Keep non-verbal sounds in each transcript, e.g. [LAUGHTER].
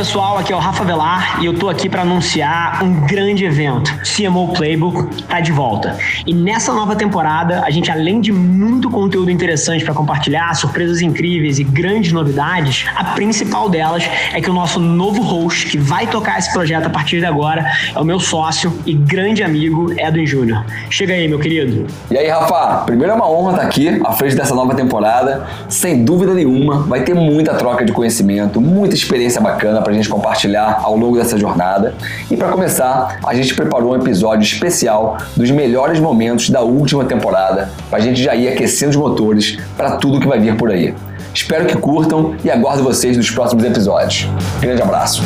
pessoal, aqui é o Rafa Velar e eu tô aqui para anunciar um grande evento. CMO Playbook tá de volta. E nessa nova temporada, a gente além de muito conteúdo interessante para compartilhar, surpresas incríveis e grandes novidades, a principal delas é que o nosso novo host que vai tocar esse projeto a partir de agora é o meu sócio e grande amigo Edwin Júnior. Chega aí, meu querido. E aí, Rafa, primeiro é uma honra estar aqui à frente dessa nova temporada. Sem dúvida nenhuma, vai ter muita troca de conhecimento, muita experiência bacana para a gente compartilhar ao longo dessa jornada. E para começar, a gente preparou um episódio especial dos melhores momentos da última temporada, para a gente já ir aquecendo os motores para tudo que vai vir por aí. Espero que curtam e aguardo vocês nos próximos episódios. Grande abraço!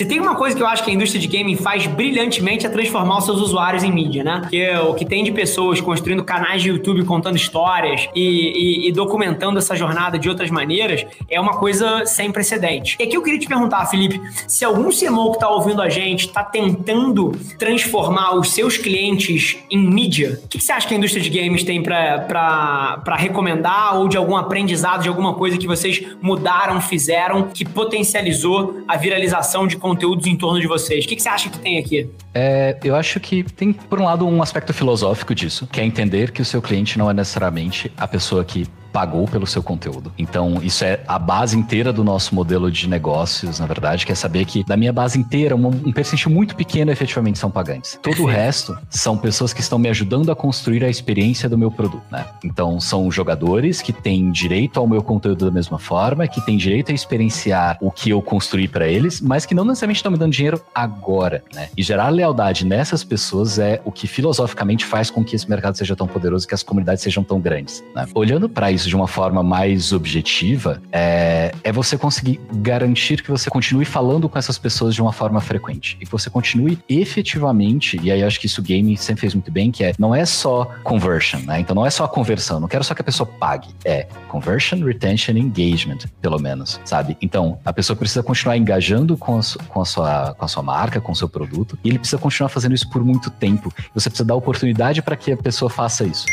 Se tem uma coisa que eu acho que a indústria de gaming faz brilhantemente é transformar os seus usuários em mídia, né? Porque o que tem de pessoas construindo canais de YouTube contando histórias e, e, e documentando essa jornada de outras maneiras é uma coisa sem precedente. E aqui eu queria te perguntar, Felipe, se algum CMO que está ouvindo a gente está tentando transformar os seus clientes em mídia, o que, que você acha que a indústria de games tem para recomendar ou de algum aprendizado, de alguma coisa que vocês mudaram, fizeram, que potencializou a viralização de conteúdos em torno de vocês. O que, que você acha que tem aqui? É, eu acho que tem, por um lado, um aspecto filosófico disso, que é entender que o seu cliente não é necessariamente a pessoa que pagou pelo seu conteúdo. Então, isso é a base inteira do nosso modelo de negócios, na verdade, que é saber que da minha base inteira, um, percentual muito pequeno efetivamente são pagantes. Todo o resto são pessoas que estão me ajudando a construir a experiência do meu produto, né? Então, são jogadores que têm direito ao meu conteúdo da mesma forma, que têm direito a experienciar o que eu construí para eles, mas que não necessariamente estão me dando dinheiro agora, né? E gerar lealdade nessas pessoas é o que filosoficamente faz com que esse mercado seja tão poderoso e que as comunidades sejam tão grandes, né? Olhando para isso de uma forma mais objetiva, é, é você conseguir garantir que você continue falando com essas pessoas de uma forma frequente. E que você continue efetivamente, e aí acho que isso o game sempre fez muito bem, que é não é só conversion, né? Então não é só a conversão, não quero só que a pessoa pague. É conversion, retention engagement, pelo menos, sabe? Então, a pessoa precisa continuar engajando com a, com a, sua, com a sua marca, com o seu produto, e ele precisa continuar fazendo isso por muito tempo. Você precisa dar oportunidade para que a pessoa faça isso.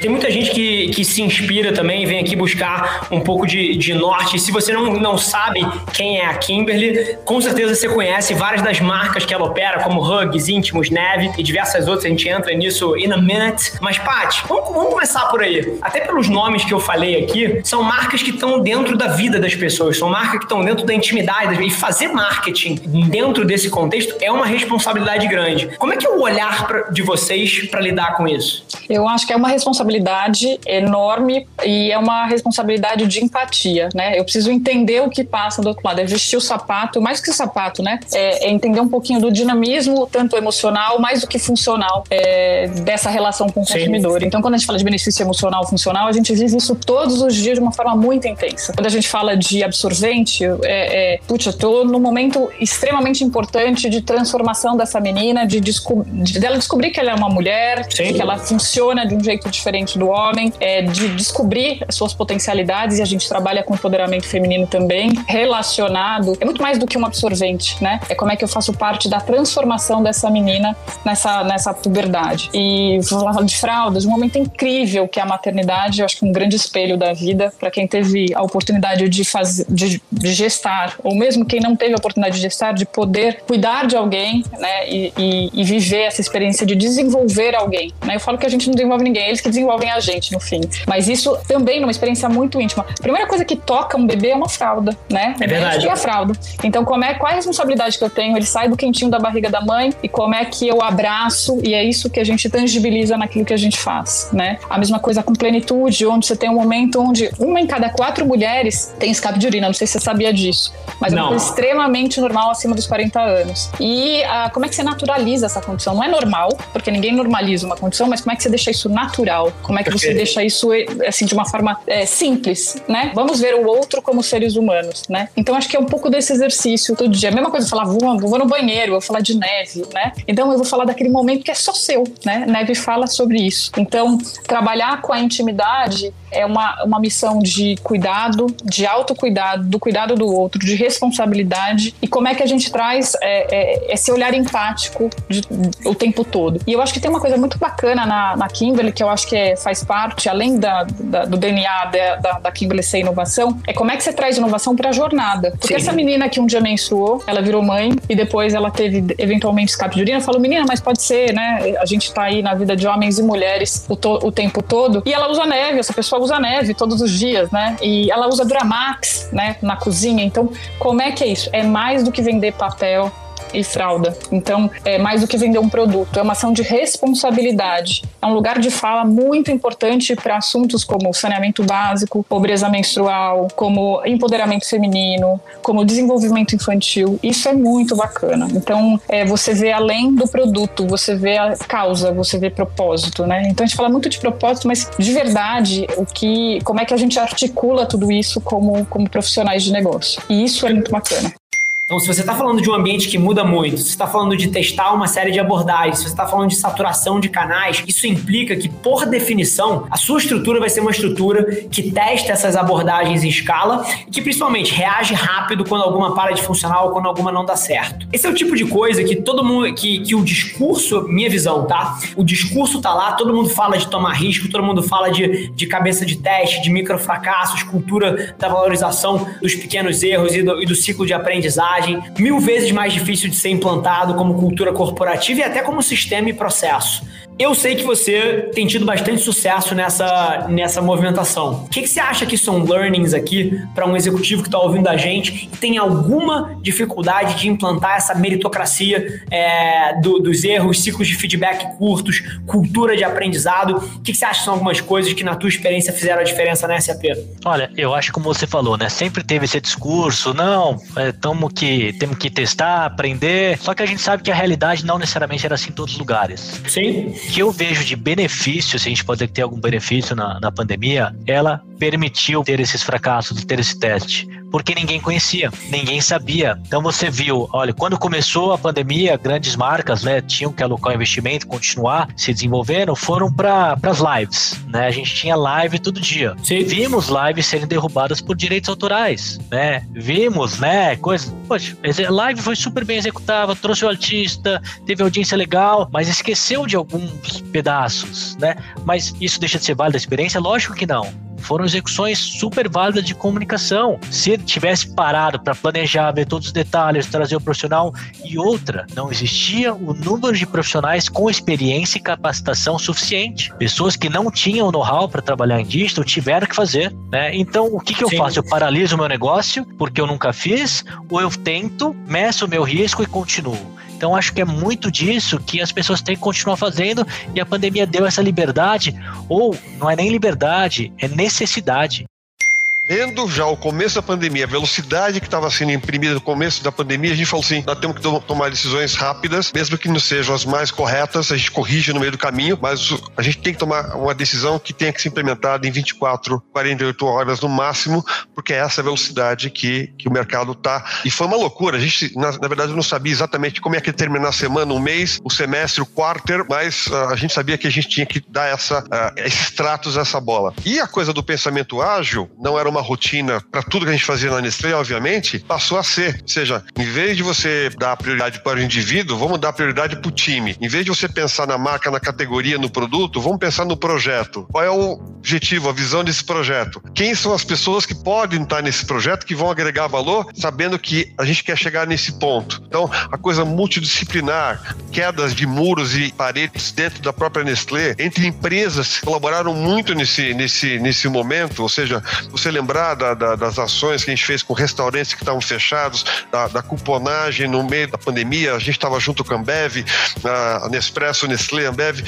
Tem muita gente que, que se inspira também, vem aqui buscar um pouco de, de norte. Se você não, não sabe quem é a Kimberly, com certeza você conhece várias das marcas que ela opera, como Hugs, Íntimos, Neve e diversas outras. A gente entra nisso in a minute. Mas, Paty, vamos, vamos começar por aí. Até pelos nomes que eu falei aqui, são marcas que estão dentro da vida das pessoas, são marcas que estão dentro da intimidade. E fazer marketing dentro desse contexto é uma responsabilidade grande. Como é que é o olhar pra, de vocês para lidar com isso? Eu acho que é uma responsabilidade responsabilidade enorme e é uma responsabilidade de empatia, né? Eu preciso entender o que passa do outro lado, é vestir o sapato, mais que o sapato, né? É, é entender um pouquinho do dinamismo, tanto emocional, mais do que funcional, é, dessa relação com o Sim. consumidor. Então, quando a gente fala de benefício emocional, funcional, a gente vive isso todos os dias de uma forma muito intensa. Quando a gente fala de absorvente, é, é putz, eu tô num momento extremamente importante de transformação dessa menina, de, desco de dela descobrir que ela é uma mulher, Sim. que ela funciona de um jeito diferente diferente do homem, é, de descobrir suas potencialidades e a gente trabalha com empoderamento feminino também, relacionado, é muito mais do que um absorvente, né? É como é que eu faço parte da transformação dessa menina nessa, nessa puberdade. E falar de fraldas, um momento incrível que é a maternidade, eu acho que um grande espelho da vida para quem teve a oportunidade de fazer, de, de, gestar, ou mesmo quem não teve a oportunidade de gestar, de poder cuidar de alguém, né? E, e, e viver essa experiência de desenvolver alguém, né? Eu falo que a gente não desenvolve ninguém, eles que desenvolvem desenvolvem a gente no fim. Mas isso também numa experiência muito íntima. A primeira coisa que toca um bebê é uma fralda, né? É verdade. É a fralda. Então, como é, qual é a responsabilidade que eu tenho? Ele sai do quentinho da barriga da mãe e como é que eu abraço e é isso que a gente tangibiliza naquilo que a gente faz, né? A mesma coisa com plenitude, onde você tem um momento onde uma em cada quatro mulheres tem escape de urina. Não sei se você sabia disso, mas Não. é uma coisa extremamente normal acima dos 40 anos. E ah, como é que você naturaliza essa condição? Não é normal, porque ninguém normaliza uma condição, mas como é que você deixa isso natural? Como é que você deixa isso assim de uma forma é, simples, né? Vamos ver o outro como seres humanos, né? Então acho que é um pouco desse exercício todo dia. A mesma coisa, falar vou, vou no banheiro, vou falar de neve, né? Então eu vou falar daquele momento que é só seu, né? Neve fala sobre isso. Então trabalhar com a intimidade é uma, uma missão de cuidado, de autocuidado, do cuidado do outro, de responsabilidade e como é que a gente traz é, é, esse olhar empático de, o tempo todo. E eu acho que tem uma coisa muito bacana na, na Kimberly, que eu acho que é, faz parte, além da, da do DNA da, da, Kimberly ser inovação, é como é que você traz inovação para a jornada. Porque Sim. essa menina que um dia menstruou, ela virou mãe e depois ela teve eventualmente escape de urina, falou, menina, mas pode ser, né? A gente tá aí na vida de homens e mulheres o, to, o tempo todo. E ela usa neve, essa pessoa usa neve todos os dias, né? E ela usa Duramax, né, na cozinha. Então, como é que é isso? É mais do que vender papel, e fralda. Então, é mais do que vender um produto, é uma ação de responsabilidade. É um lugar de fala muito importante para assuntos como saneamento básico, pobreza menstrual, como empoderamento feminino, como desenvolvimento infantil. Isso é muito bacana. Então, é, você vê além do produto, você vê a causa, você vê propósito, né? Então, a gente fala muito de propósito, mas de verdade, o que, como é que a gente articula tudo isso como, como profissionais de negócio? E isso é muito bacana. Então, se você está falando de um ambiente que muda muito, se você está falando de testar uma série de abordagens, se você está falando de saturação de canais, isso implica que, por definição, a sua estrutura vai ser uma estrutura que testa essas abordagens em escala e que, principalmente, reage rápido quando alguma para de funcionar ou quando alguma não dá certo. Esse é o tipo de coisa que todo mundo, que, que o discurso, minha visão, tá? O discurso tá lá, todo mundo fala de tomar risco, todo mundo fala de, de cabeça de teste, de microfracassos, cultura da valorização dos pequenos erros e do, e do ciclo de aprendizagem mil vezes mais difícil de ser implantado como cultura corporativa e até como sistema e processo. Eu sei que você tem tido bastante sucesso nessa, nessa movimentação. O que, que você acha que são learnings aqui para um executivo que está ouvindo a gente e tem alguma dificuldade de implantar essa meritocracia é, do, dos erros, ciclos de feedback curtos, cultura de aprendizado? O que, que você acha que são algumas coisas que, na tua experiência, fizeram a diferença na SAP? Olha, eu acho como você falou, né? Sempre teve esse discurso, não, é, tamo que, temos que testar, aprender. Só que a gente sabe que a realidade não necessariamente era assim em todos os lugares. Sim que eu vejo de benefício, se a gente pode ter algum benefício na, na pandemia, ela permitiu ter esses fracassos, ter esse teste, porque ninguém conhecia, ninguém sabia. Então você viu, olha, quando começou a pandemia, grandes marcas, né, tinham que alocar investimento, continuar se desenvolvendo, foram para as lives, né? A gente tinha live todo dia. Sim. Vimos lives serem derrubadas por direitos autorais, né? Vimos, né, coisas, poxa, live foi super bem executada, trouxe o artista, teve audiência legal, mas esqueceu de alguns pedaços, né? Mas isso deixa de ser válido a experiência? Lógico que não foram execuções super válidas de comunicação. Se ele tivesse parado para planejar, ver todos os detalhes, trazer o profissional e outra, não existia o número de profissionais com experiência e capacitação suficiente. Pessoas que não tinham know-how para trabalhar em digital tiveram que fazer. Né? Então, o que, que eu Sim. faço? Eu paraliso o meu negócio porque eu nunca fiz, ou eu tento, meço o meu risco e continuo. Então acho que é muito disso que as pessoas têm que continuar fazendo e a pandemia deu essa liberdade, ou não é nem liberdade, é necessidade. Vendo já o começo da pandemia, a velocidade que estava sendo imprimida no começo da pandemia, a gente falou assim: nós temos que to tomar decisões rápidas, mesmo que não sejam as mais corretas, a gente corrige no meio do caminho, mas a gente tem que tomar uma decisão que tenha que ser implementada em 24, 48 horas no máximo, porque é essa velocidade que, que o mercado está. E foi uma loucura, a gente, na, na, verdade, não sabia exatamente como é que ia terminar a semana, um mês, o semestre, o quarter, mas uh, a gente sabia que a gente tinha que dar essa, uh, esses tratos, essa bola. E a coisa do pensamento ágil não era uma uma rotina para tudo que a gente fazia na Nestlé, obviamente, passou a ser. Ou seja, em vez de você dar prioridade para o indivíduo, vamos dar prioridade para o time. Em vez de você pensar na marca, na categoria, no produto, vamos pensar no projeto. Qual é o objetivo, a visão desse projeto? Quem são as pessoas que podem estar nesse projeto, que vão agregar valor, sabendo que a gente quer chegar nesse ponto? Então, a coisa multidisciplinar, quedas de muros e paredes dentro da própria Nestlé, entre empresas que colaboraram muito nesse, nesse, nesse momento, ou seja, você lembra lembrar da, da, das ações que a gente fez com restaurantes que estavam fechados, da, da cuponagem no meio da pandemia, a gente estava junto com a Ambev, a Nespresso, Nestlé, Ambev,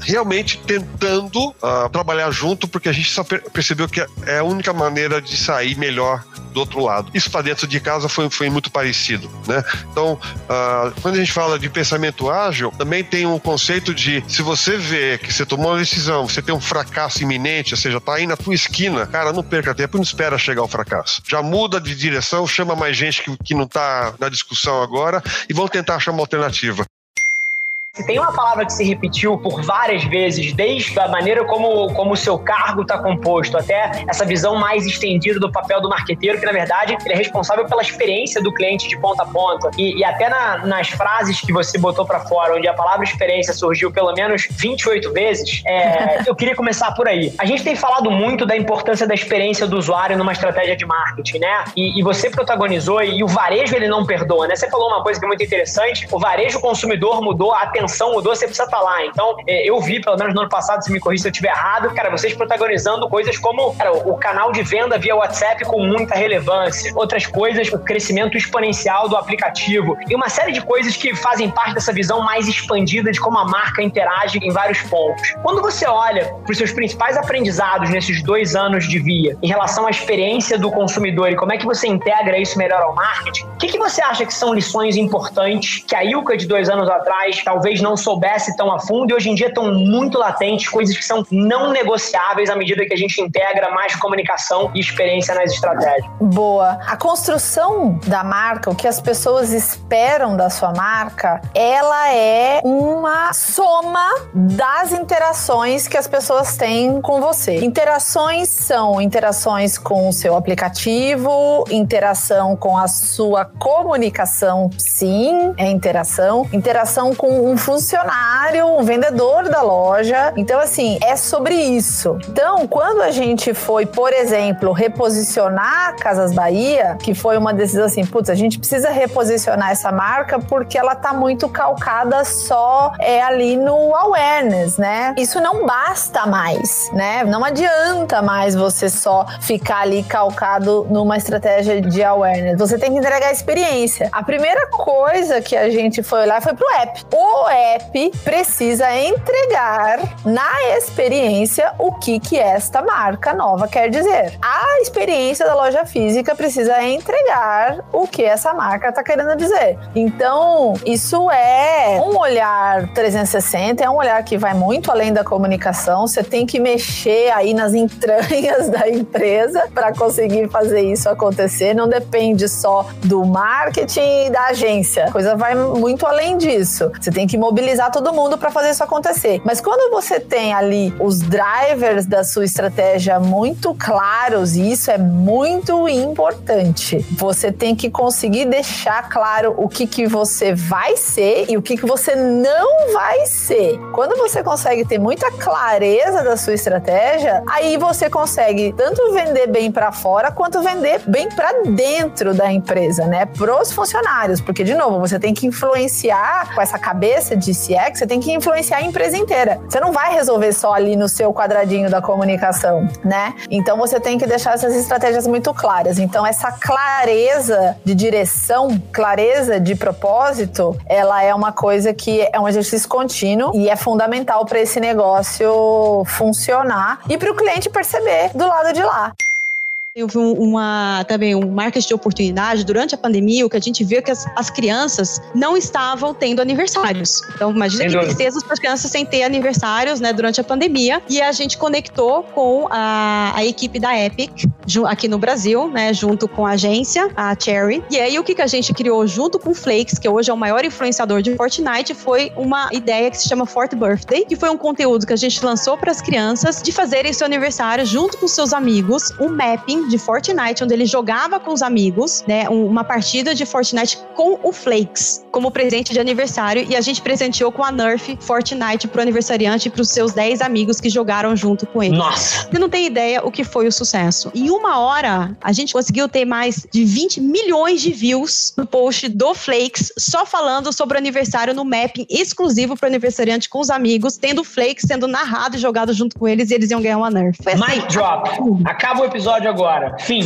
realmente tentando trabalhar junto, porque a gente só percebeu que é a única maneira de sair melhor do outro lado. Isso para dentro de casa foi, foi muito parecido, né? Então, uh, quando a gente fala de pensamento ágil, também tem um conceito de se você vê que você tomou uma decisão, você tem um fracasso iminente, ou seja, tá aí na tua esquina, cara, não perca tempo, não espera chegar ao fracasso. Já muda de direção, chama mais gente que, que não está na discussão agora e vão tentar achar uma alternativa. Se tem uma palavra que se repetiu por várias vezes, desde a maneira como, como o seu cargo está composto, até essa visão mais estendida do papel do marqueteiro, que na verdade ele é responsável pela experiência do cliente de ponta a ponta. E, e até na, nas frases que você botou para fora, onde a palavra experiência surgiu pelo menos 28 vezes, é, [LAUGHS] eu queria começar por aí. A gente tem falado muito da importância da experiência do usuário numa estratégia de marketing, né? E, e você protagonizou, e o varejo ele não perdoa, né? Você falou uma coisa que é muito interessante: o varejo consumidor mudou, a atenção mudou, você precisa estar tá lá. Então, é, eu vi, pelo menos no ano passado, se me corrija se eu estiver errado, cara, vocês protagonizando coisas como cara, o canal de venda via WhatsApp com muita relevância, outras coisas, o crescimento exponencial do aplicativo e uma série de coisas que fazem parte dessa visão mais expandida de como a marca interage em vários pontos. Quando você olha para os seus principais aprendizados nesses dois anos de via em relação à experiência do consumidor e como é que você integra isso melhor ao marketing, o que, que você acha que são lições importantes que a Ilka de dois anos atrás talvez não soubesse tão a fundo e hoje em dia estão muito latentes, coisas que são não negociáveis à medida que a gente integra mais comunicação e experiência nas estratégias? Boa. A construção da marca, o que as pessoas esperam da sua marca, ela é uma soma das interações que as pessoas têm com você. Interações são interações com o seu aplicativo, interação com a sua comunicação, sim, é interação, interação com um funcionário, um vendedor da loja. Então, assim, é sobre isso. Então, quando a gente foi, por exemplo, reposicionar Casas Bahia, que foi uma decisão assim, putz, a gente precisa reposicionar essa marca porque ela tá muito calcada só é ali no awareness, né? Isso não basta mais, né? Não adianta mais você só ficar ali calcado numa estratégia de awareness. Você tem que entregar a experiência. A primeira coisa que a gente foi olhar foi pro app. O app precisa entregar na experiência o que que esta marca nova quer dizer. A experiência da loja física precisa entregar o que essa marca está querendo dizer. Então, isso é um olhar 360, é um olhar que vai muito além da comunicação. Você tem que mexer aí nas entranhas [LAUGHS] da empresa para conseguir fazer isso acontecer. Não depende só do marketing e da agência. A coisa vai muito além disso. Você tem que mobilizar todo mundo para fazer isso acontecer. Mas quando você tem ali os drivers da sua estratégia muito claros, e isso é muito importante, você tem que conseguir deixar claro o que, que você vai ser e o que, que você não vai ser. Quando você consegue ter muita clareza da sua estratégia, aí você consegue tanto vender bem para fora quanto vender bem para dentro da empresa, né? Pros funcionários, porque de novo, você tem que influenciar com essa cabeça de CX, você tem que influenciar a empresa inteira. Você não vai resolver só ali no seu quadradinho da comunicação, né? Então você tem que deixar essas estratégias muito claras. Então essa clareza de direção, clareza de propósito, ela é uma coisa que é um exercício contínuo e é fundamental para esse negócio funcionar e para o cliente perceber do lado de lá. Vi uma, também um marketing de oportunidade durante a pandemia, o que a gente viu é que as, as crianças não estavam tendo aniversários. Então, imagina sem que tristeza para as crianças sem ter aniversários, né, durante a pandemia. E a gente conectou com a, a equipe da Epic, aqui no Brasil, né, junto com a agência, a Cherry. E aí, o que, que a gente criou junto com o Flakes, que hoje é o maior influenciador de Fortnite, foi uma ideia que se chama Fort Birthday, que foi um conteúdo que a gente lançou para as crianças de fazerem seu aniversário junto com seus amigos, um mapping de Fortnite, onde ele jogava com os amigos, né, uma partida de Fortnite com o Flakes como presente de aniversário e a gente presenteou com a Nerf Fortnite pro aniversariante e pros seus 10 amigos que jogaram junto com ele. Nossa! Você não tem ideia o que foi o sucesso. Em uma hora, a gente conseguiu ter mais de 20 milhões de views no post do Flakes só falando sobre o aniversário no mapping exclusivo pro aniversariante com os amigos, tendo o Flakes sendo narrado e jogado junto com eles e eles iam ganhar uma Nerf. Foi assim, Mic drop. Acaba o episódio agora agora. Fim.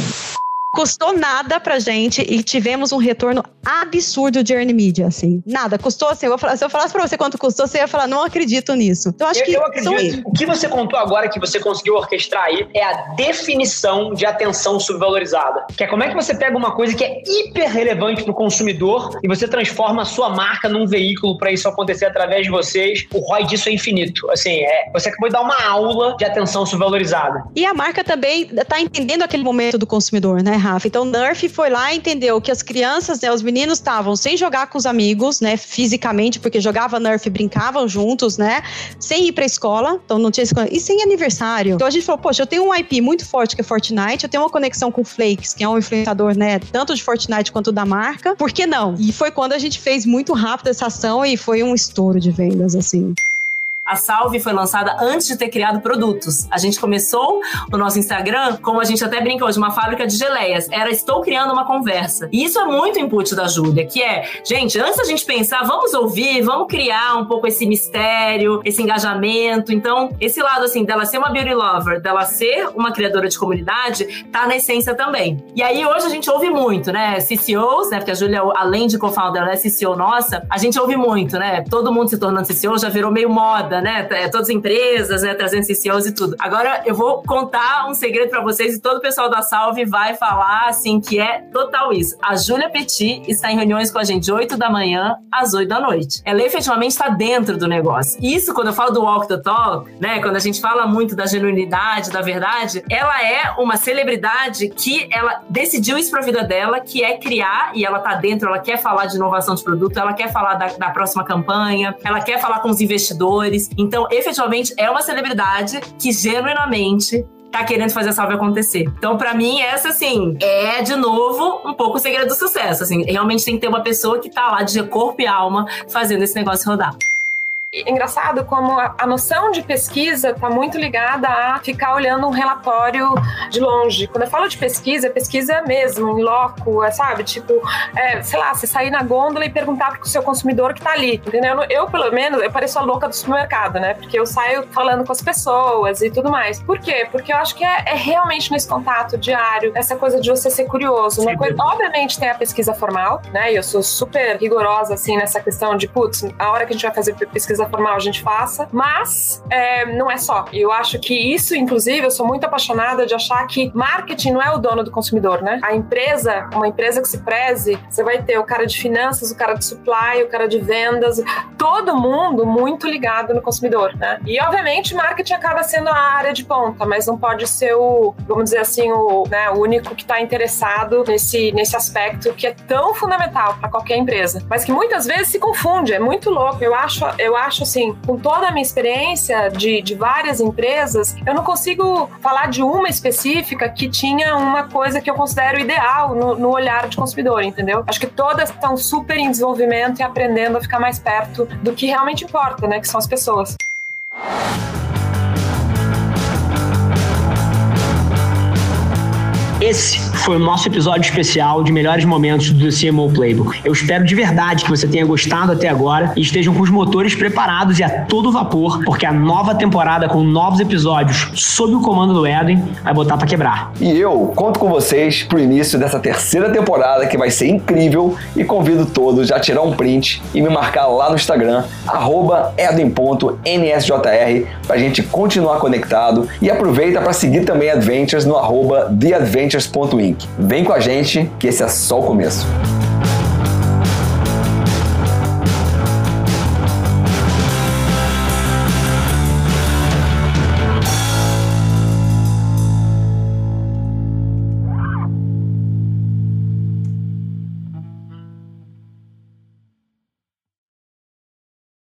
Custou nada pra gente e tivemos um retorno absurdo de earn media, assim. Nada. Custou assim. Eu falar, se eu falasse pra você quanto custou, você ia falar, não acredito nisso. Então, acho eu, que. Eu acredito. São... O que você contou agora que você conseguiu orquestrar aí é a definição de atenção subvalorizada. Que é como é que você pega uma coisa que é hiper relevante pro consumidor e você transforma a sua marca num veículo para isso acontecer através de vocês. O ROI disso é infinito. Assim, é, você acabou de dar uma aula de atenção subvalorizada. E a marca também tá entendendo aquele momento do consumidor, né? Rafa? Então, Nerf foi lá e entendeu que as crianças, né, os meninos estavam sem jogar com os amigos, né, fisicamente, porque jogava Nerf brincavam juntos, né, sem ir pra escola, então não tinha escola, e sem aniversário. Então a gente falou, poxa, eu tenho um IP muito forte que é Fortnite, eu tenho uma conexão com o Flakes, que é um influenciador, né, tanto de Fortnite quanto da marca, por que não? E foi quando a gente fez muito rápido essa ação e foi um estouro de vendas, assim. A Salve foi lançada antes de ter criado produtos. A gente começou o nosso Instagram, como a gente até brinca hoje, uma fábrica de geleias. Era estou criando uma conversa. E isso é muito input da Júlia, que é, gente, antes da gente pensar, vamos ouvir, vamos criar um pouco esse mistério, esse engajamento. Então, esse lado assim, dela ser uma beauty lover, dela ser uma criadora de comunidade, tá na essência também. E aí hoje a gente ouve muito, né? CCOs, né? Porque a Júlia, além de co-founder, ela é CCO nossa, a gente ouve muito, né? Todo mundo se tornando CCO já virou meio moda, né? É, todas as empresas, né? Trazendo CCOs e tudo. Agora eu vou contar um segredo para vocês e todo o pessoal da Salve vai falar, assim, que é total isso. A Júlia Petit está em reuniões com a gente de 8 da manhã às 8 da noite. Ela efetivamente está dentro do negócio. Isso, quando eu falo do walk the talk, né? Quando a gente fala muito da genuinidade, da verdade, ela é uma celebridade que ela decidiu isso pra vida dela, que é criar, e ela tá dentro, ela quer falar de inovação de produto, ela quer falar da, da próxima campanha, ela quer falar com os investidores, então, efetivamente, é uma celebridade que genuinamente tá querendo fazer a salve acontecer. Então, para mim, essa, assim, é, de novo, um pouco o segredo do sucesso. Assim, realmente tem que ter uma pessoa que tá lá de corpo e alma fazendo esse negócio rodar engraçado como a, a noção de pesquisa está muito ligada a ficar olhando um relatório de longe. Quando eu falo de pesquisa, é pesquisa mesmo, em loco, é, sabe? Tipo, é, sei lá, você sair na gôndola e perguntar pro seu consumidor que está ali, entendeu? Eu, pelo menos, eu pareço a louca do supermercado, né? Porque eu saio falando com as pessoas e tudo mais. Por quê? Porque eu acho que é, é realmente nesse contato diário, essa coisa de você ser curioso. Uma coisa, obviamente tem a pesquisa formal, né? E eu sou super rigorosa, assim, nessa questão de, putz, a hora que a gente vai fazer pesquisa pesquisa formal a gente faça, mas é, não é só. Eu acho que isso, inclusive, eu sou muito apaixonada de achar que marketing não é o dono do consumidor, né? A empresa, uma empresa que se preze, você vai ter o cara de finanças, o cara de supply, o cara de vendas, todo mundo muito ligado no consumidor, né? E obviamente marketing acaba sendo a área de ponta, mas não pode ser o, vamos dizer assim, o, né, o único que está interessado nesse, nesse aspecto que é tão fundamental para qualquer empresa, mas que muitas vezes se confunde. É muito louco. Eu acho, eu acho acho assim, com toda a minha experiência de, de várias empresas, eu não consigo falar de uma específica que tinha uma coisa que eu considero ideal no, no olhar de consumidor, entendeu? Acho que todas estão super em desenvolvimento e aprendendo a ficar mais perto do que realmente importa, né? Que são as pessoas. Esse foi o nosso episódio especial de melhores momentos do CMO Playbook. Eu espero de verdade que você tenha gostado até agora e estejam com os motores preparados e a todo vapor, porque a nova temporada com novos episódios sob o comando do Edwin vai botar para quebrar. E eu conto com vocês pro início dessa terceira temporada que vai ser incrível e convido todos a tirar um print e me marcar lá no Instagram edwin.nsjr pra gente continuar conectado e aproveita para seguir também Adventures no arroba TheAdventures Vem com a gente que esse é só o começo.